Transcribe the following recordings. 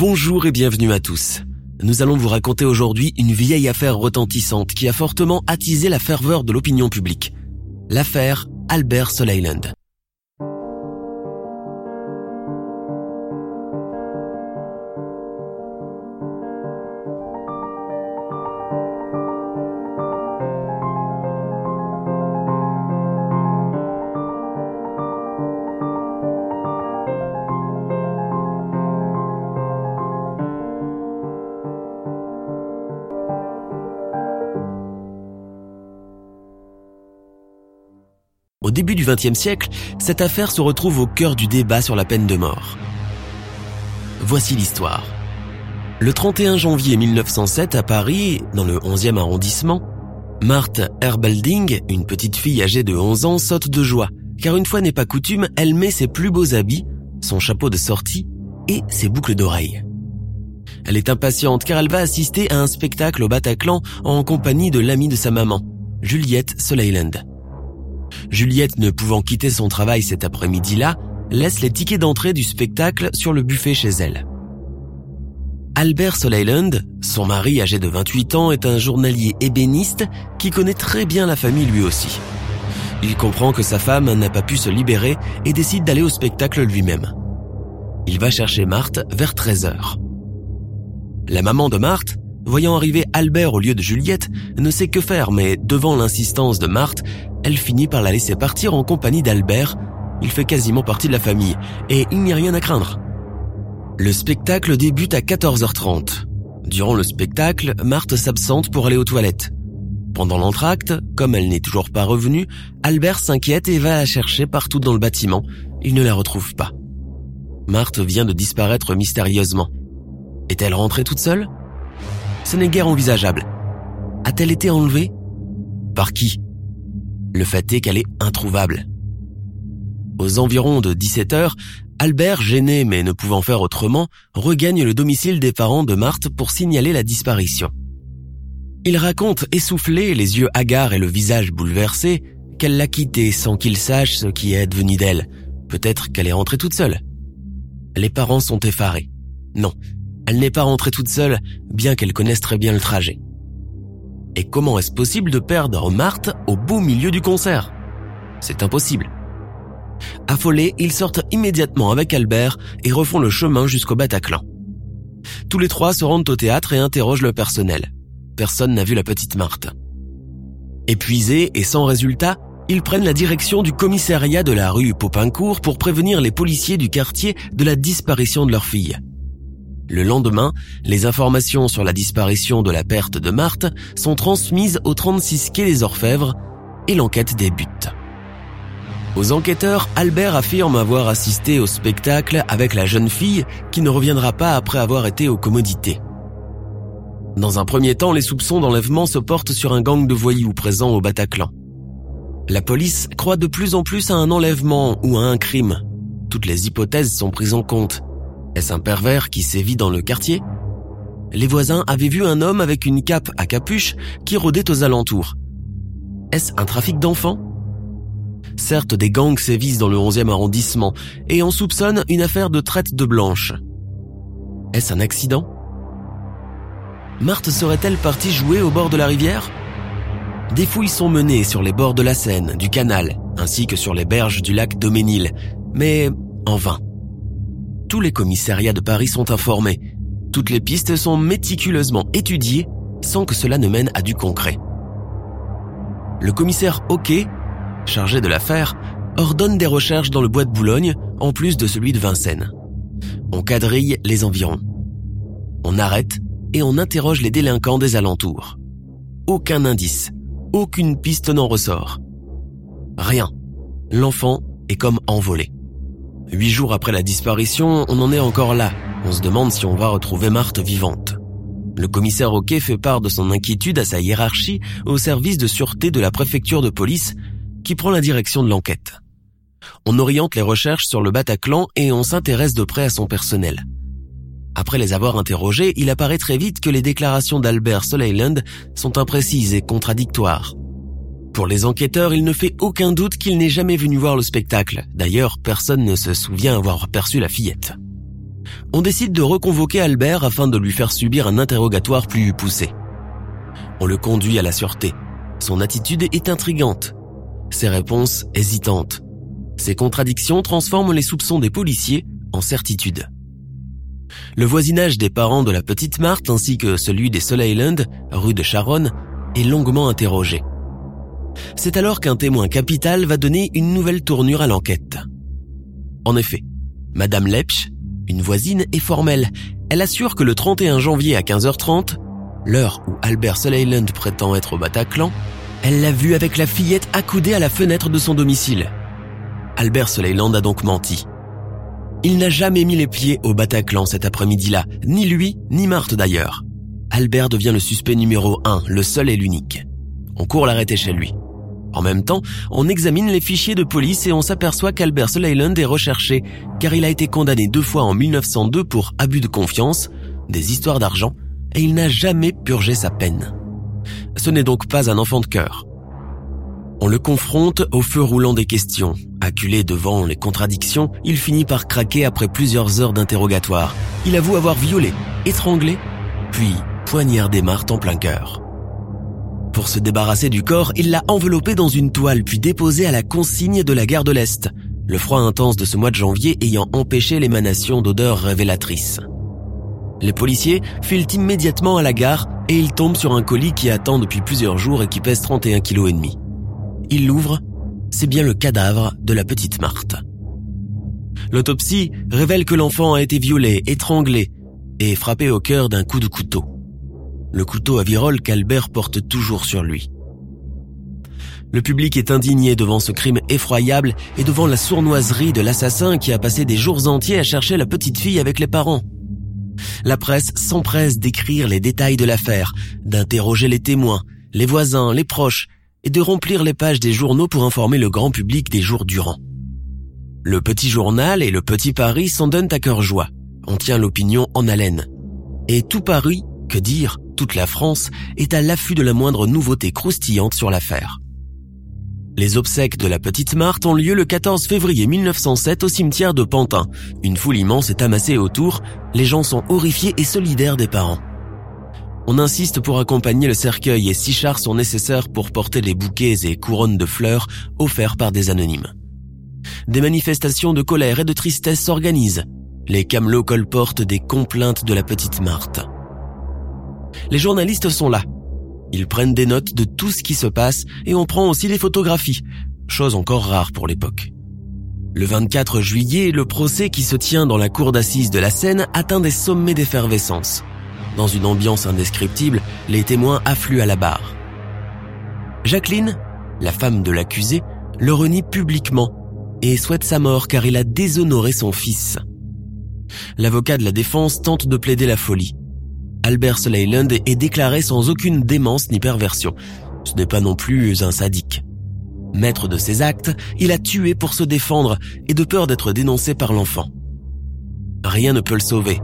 Bonjour et bienvenue à tous. Nous allons vous raconter aujourd'hui une vieille affaire retentissante qui a fortement attisé la ferveur de l'opinion publique. L'affaire Albert Soleiland. Au début du XXe siècle, cette affaire se retrouve au cœur du débat sur la peine de mort. Voici l'histoire. Le 31 janvier 1907 à Paris, dans le 11e arrondissement, Marthe Herbelding, une petite fille âgée de 11 ans, saute de joie, car une fois n'est pas coutume, elle met ses plus beaux habits, son chapeau de sortie et ses boucles d'oreilles. Elle est impatiente car elle va assister à un spectacle au Bataclan en compagnie de l'amie de sa maman, Juliette Soleiland. Juliette, ne pouvant quitter son travail cet après-midi-là, laisse les tickets d'entrée du spectacle sur le buffet chez elle. Albert Soleiland, son mari âgé de 28 ans, est un journalier ébéniste qui connaît très bien la famille lui aussi. Il comprend que sa femme n'a pas pu se libérer et décide d'aller au spectacle lui-même. Il va chercher Marthe vers 13 heures. La maman de Marthe, voyant arriver Albert au lieu de Juliette, ne sait que faire, mais devant l'insistance de Marthe, elle finit par la laisser partir en compagnie d'Albert. Il fait quasiment partie de la famille, et il n'y a rien à craindre. Le spectacle débute à 14h30. Durant le spectacle, Marthe s'absente pour aller aux toilettes. Pendant l'entracte, comme elle n'est toujours pas revenue, Albert s'inquiète et va la chercher partout dans le bâtiment. Il ne la retrouve pas. Marthe vient de disparaître mystérieusement. Est-elle rentrée toute seule? Ce n'est guère envisageable. A-t-elle été enlevée? Par qui? Le fait est qu'elle est introuvable. Aux environs de 17 heures, Albert, gêné mais ne pouvant faire autrement, regagne le domicile des parents de Marthe pour signaler la disparition. Il raconte, essoufflé, les yeux hagards et le visage bouleversé, qu'elle l'a quitté sans qu'il sache ce qui est devenu d'elle. Peut-être qu'elle est rentrée toute seule. Les parents sont effarés. Non, elle n'est pas rentrée toute seule, bien qu'elle connaisse très bien le trajet. Et comment est-ce possible de perdre Marthe au beau milieu du concert? C'est impossible. Affolés, ils sortent immédiatement avec Albert et refont le chemin jusqu'au Bataclan. Tous les trois se rendent au théâtre et interrogent le personnel. Personne n'a vu la petite Marthe. Épuisés et sans résultat, ils prennent la direction du commissariat de la rue Popincourt pour prévenir les policiers du quartier de la disparition de leur fille. Le lendemain, les informations sur la disparition de la perte de Marthe sont transmises au 36 quai des Orfèvres et l'enquête débute. Aux enquêteurs, Albert affirme avoir assisté au spectacle avec la jeune fille qui ne reviendra pas après avoir été aux commodités. Dans un premier temps, les soupçons d'enlèvement se portent sur un gang de voyous présents au Bataclan. La police croit de plus en plus à un enlèvement ou à un crime. Toutes les hypothèses sont prises en compte. Est-ce un pervers qui sévit dans le quartier? Les voisins avaient vu un homme avec une cape à capuche qui rôdait aux alentours. Est-ce un trafic d'enfants? Certes, des gangs sévissent dans le 11e arrondissement et on soupçonne une affaire de traite de blanches. Est-ce un accident? Marthe serait-elle partie jouer au bord de la rivière? Des fouilles sont menées sur les bords de la Seine, du canal, ainsi que sur les berges du lac Doménil, mais en vain. Tous les commissariats de Paris sont informés. Toutes les pistes sont méticuleusement étudiées sans que cela ne mène à du concret. Le commissaire Hockey, chargé de l'affaire, ordonne des recherches dans le bois de Boulogne en plus de celui de Vincennes. On quadrille les environs. On arrête et on interroge les délinquants des alentours. Aucun indice, aucune piste n'en ressort. Rien. L'enfant est comme envolé. Huit jours après la disparition, on en est encore là. On se demande si on va retrouver Marthe vivante. Le commissaire Roquet fait part de son inquiétude à sa hiérarchie au service de sûreté de la préfecture de police qui prend la direction de l'enquête. On oriente les recherches sur le Bataclan et on s'intéresse de près à son personnel. Après les avoir interrogés, il apparaît très vite que les déclarations d'Albert Soleiland sont imprécises et contradictoires. Pour les enquêteurs, il ne fait aucun doute qu'il n'est jamais venu voir le spectacle. D'ailleurs, personne ne se souvient avoir perçu la fillette. On décide de reconvoquer Albert afin de lui faire subir un interrogatoire plus poussé. On le conduit à la sûreté. Son attitude est intrigante. Ses réponses hésitantes. Ces contradictions transforment les soupçons des policiers en certitude. Le voisinage des parents de la petite Marthe ainsi que celui des Soleiland, rue de Charonne, est longuement interrogé. C'est alors qu'un témoin capital va donner une nouvelle tournure à l'enquête. En effet, Madame Lepsch, une voisine, est formelle. Elle assure que le 31 janvier à 15h30, l'heure où Albert Soleiland prétend être au Bataclan, elle l'a vu avec la fillette accoudée à la fenêtre de son domicile. Albert Soleiland a donc menti. Il n'a jamais mis les pieds au Bataclan cet après-midi-là, ni lui, ni Marthe d'ailleurs. Albert devient le suspect numéro un, le seul et l'unique. On court l'arrêter chez lui. En même temps, on examine les fichiers de police et on s'aperçoit qu'Albert Soleiland est recherché car il a été condamné deux fois en 1902 pour abus de confiance, des histoires d'argent, et il n'a jamais purgé sa peine. Ce n'est donc pas un enfant de cœur. On le confronte au feu roulant des questions. Acculé devant les contradictions, il finit par craquer après plusieurs heures d'interrogatoire. Il avoue avoir violé, étranglé, puis poignardé Marthe en plein cœur. Pour se débarrasser du corps, il l'a enveloppé dans une toile puis déposé à la consigne de la gare de l'Est, le froid intense de ce mois de janvier ayant empêché l'émanation d'odeurs révélatrices. Les policiers filent immédiatement à la gare et ils tombent sur un colis qui attend depuis plusieurs jours et qui pèse 31 kg et demi. Il l'ouvre, c'est bien le cadavre de la petite Marthe. L'autopsie révèle que l'enfant a été violé, étranglé et frappé au cœur d'un coup de couteau. Le couteau à virole qu'Albert porte toujours sur lui. Le public est indigné devant ce crime effroyable et devant la sournoiserie de l'assassin qui a passé des jours entiers à chercher la petite fille avec les parents. La presse s'empresse d'écrire les détails de l'affaire, d'interroger les témoins, les voisins, les proches, et de remplir les pages des journaux pour informer le grand public des jours durant. Le petit journal et le petit Paris s'en donnent à cœur joie. On tient l'opinion en haleine. Et tout Paris, que dire, toute la France, est à l'affût de la moindre nouveauté croustillante sur l'affaire. Les obsèques de la petite Marthe ont lieu le 14 février 1907 au cimetière de Pantin. Une foule immense est amassée autour, les gens sont horrifiés et solidaires des parents. On insiste pour accompagner le cercueil et six chars sont nécessaires pour porter les bouquets et couronnes de fleurs offerts par des anonymes. Des manifestations de colère et de tristesse s'organisent. Les camelots colportent des complaintes de la petite Marthe. Les journalistes sont là. Ils prennent des notes de tout ce qui se passe et on prend aussi des photographies, chose encore rare pour l'époque. Le 24 juillet, le procès qui se tient dans la cour d'assises de la Seine atteint des sommets d'effervescence. Dans une ambiance indescriptible, les témoins affluent à la barre. Jacqueline, la femme de l'accusé, le renie publiquement et souhaite sa mort car il a déshonoré son fils. L'avocat de la défense tente de plaider la folie. Albert Leyland est déclaré sans aucune démence ni perversion. Ce n'est pas non plus un sadique. Maître de ses actes, il a tué pour se défendre et de peur d'être dénoncé par l'enfant. Rien ne peut le sauver.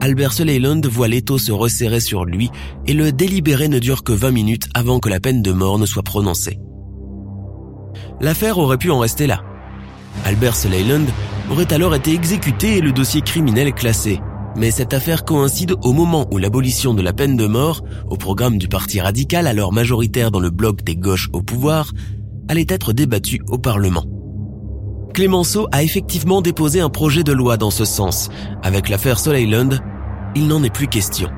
Albert Leyland voit l'étau se resserrer sur lui et le délibéré ne dure que 20 minutes avant que la peine de mort ne soit prononcée. L'affaire aurait pu en rester là. Albert Leyland aurait alors été exécuté et le dossier criminel classé. Mais cette affaire coïncide au moment où l'abolition de la peine de mort, au programme du Parti radical alors majoritaire dans le bloc des gauches au pouvoir, allait être débattue au Parlement. Clémenceau a effectivement déposé un projet de loi dans ce sens. Avec l'affaire Soleiland, il n'en est plus question.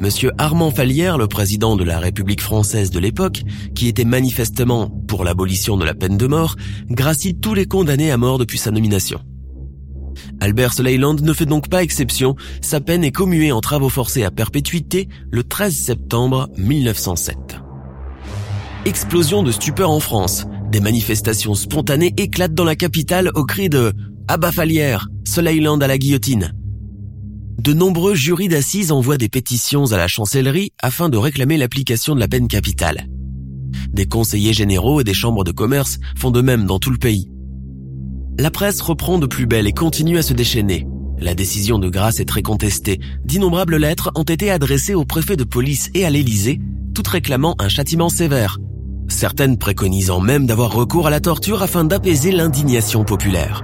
Monsieur Armand Fallière, le président de la République française de l'époque, qui était manifestement pour l'abolition de la peine de mort, gracie tous les condamnés à mort depuis sa nomination. Albert Leyland ne fait donc pas exception, sa peine est commuée en travaux forcés à perpétuité le 13 septembre 1907. Explosion de stupeur en France. Des manifestations spontanées éclatent dans la capitale au cri de Abafalière, Soleiland à la guillotine. De nombreux jurys d'assises envoient des pétitions à la chancellerie afin de réclamer l'application de la peine capitale. Des conseillers généraux et des chambres de commerce font de même dans tout le pays. La presse reprend de plus belle et continue à se déchaîner. La décision de grâce est très contestée. D'innombrables lettres ont été adressées au préfet de police et à l'Élysée, toutes réclamant un châtiment sévère. Certaines préconisant même d'avoir recours à la torture afin d'apaiser l'indignation populaire.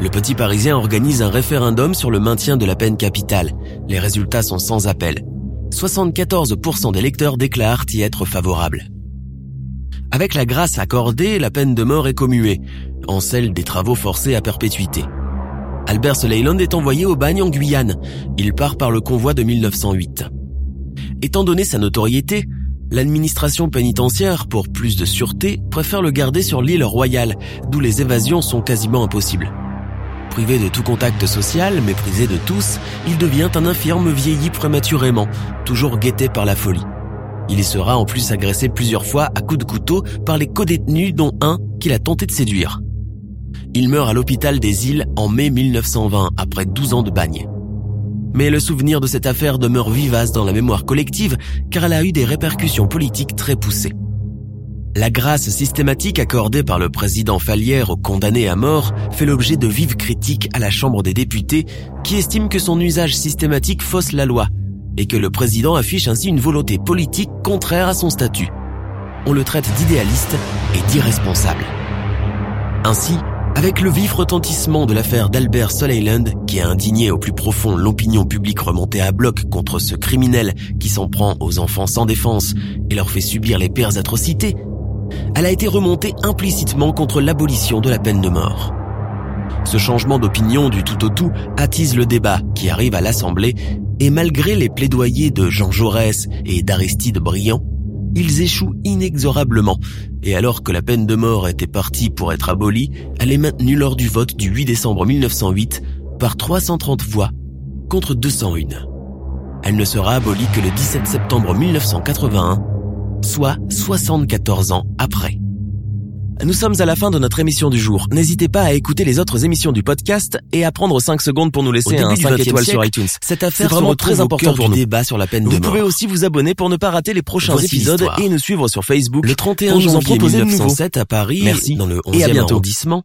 Le petit Parisien organise un référendum sur le maintien de la peine capitale. Les résultats sont sans appel. 74% des lecteurs déclarent y être favorables. Avec la grâce accordée, la peine de mort est commuée, en celle des travaux forcés à perpétuité. Albert Leyland est envoyé au bagne en Guyane. Il part par le convoi de 1908. Étant donné sa notoriété, l'administration pénitentiaire, pour plus de sûreté, préfère le garder sur l'île royale, d'où les évasions sont quasiment impossibles. Privé de tout contact social, méprisé de tous, il devient un infirme vieilli prématurément, toujours guetté par la folie. Il sera en plus agressé plusieurs fois à coups de couteau par les co-détenus dont un qu'il a tenté de séduire. Il meurt à l'hôpital des îles en mai 1920 après 12 ans de bagne. Mais le souvenir de cette affaire demeure vivace dans la mémoire collective car elle a eu des répercussions politiques très poussées. La grâce systématique accordée par le président Fallière aux condamnés à mort fait l'objet de vives critiques à la Chambre des députés qui estime que son usage systématique fausse la loi et que le président affiche ainsi une volonté politique contraire à son statut. On le traite d'idéaliste et d'irresponsable. Ainsi, avec le vif retentissement de l'affaire d'Albert Soleiland, qui a indigné au plus profond l'opinion publique remontée à bloc contre ce criminel qui s'en prend aux enfants sans défense et leur fait subir les pires atrocités, elle a été remontée implicitement contre l'abolition de la peine de mort. Ce changement d'opinion du tout au tout attise le débat qui arrive à l'Assemblée et malgré les plaidoyers de Jean Jaurès et d'Aristide Briand, ils échouent inexorablement. Et alors que la peine de mort était partie pour être abolie, elle est maintenue lors du vote du 8 décembre 1908 par 330 voix contre 201. Elle ne sera abolie que le 17 septembre 1981, soit 74 ans après. Nous sommes à la fin de notre émission du jour. N'hésitez pas à écouter les autres émissions du podcast et à prendre 5 secondes pour nous laisser un 5 étoiles sur iTunes. Cette affaire est vraiment très importante pour nous. débat sur la peine vous de mort. Vous pouvez aussi vous abonner pour ne pas rater les prochains épisodes et nous suivre sur Facebook. Le 31 janvier 1907 à Paris, Merci. dans le 11e arrondissement.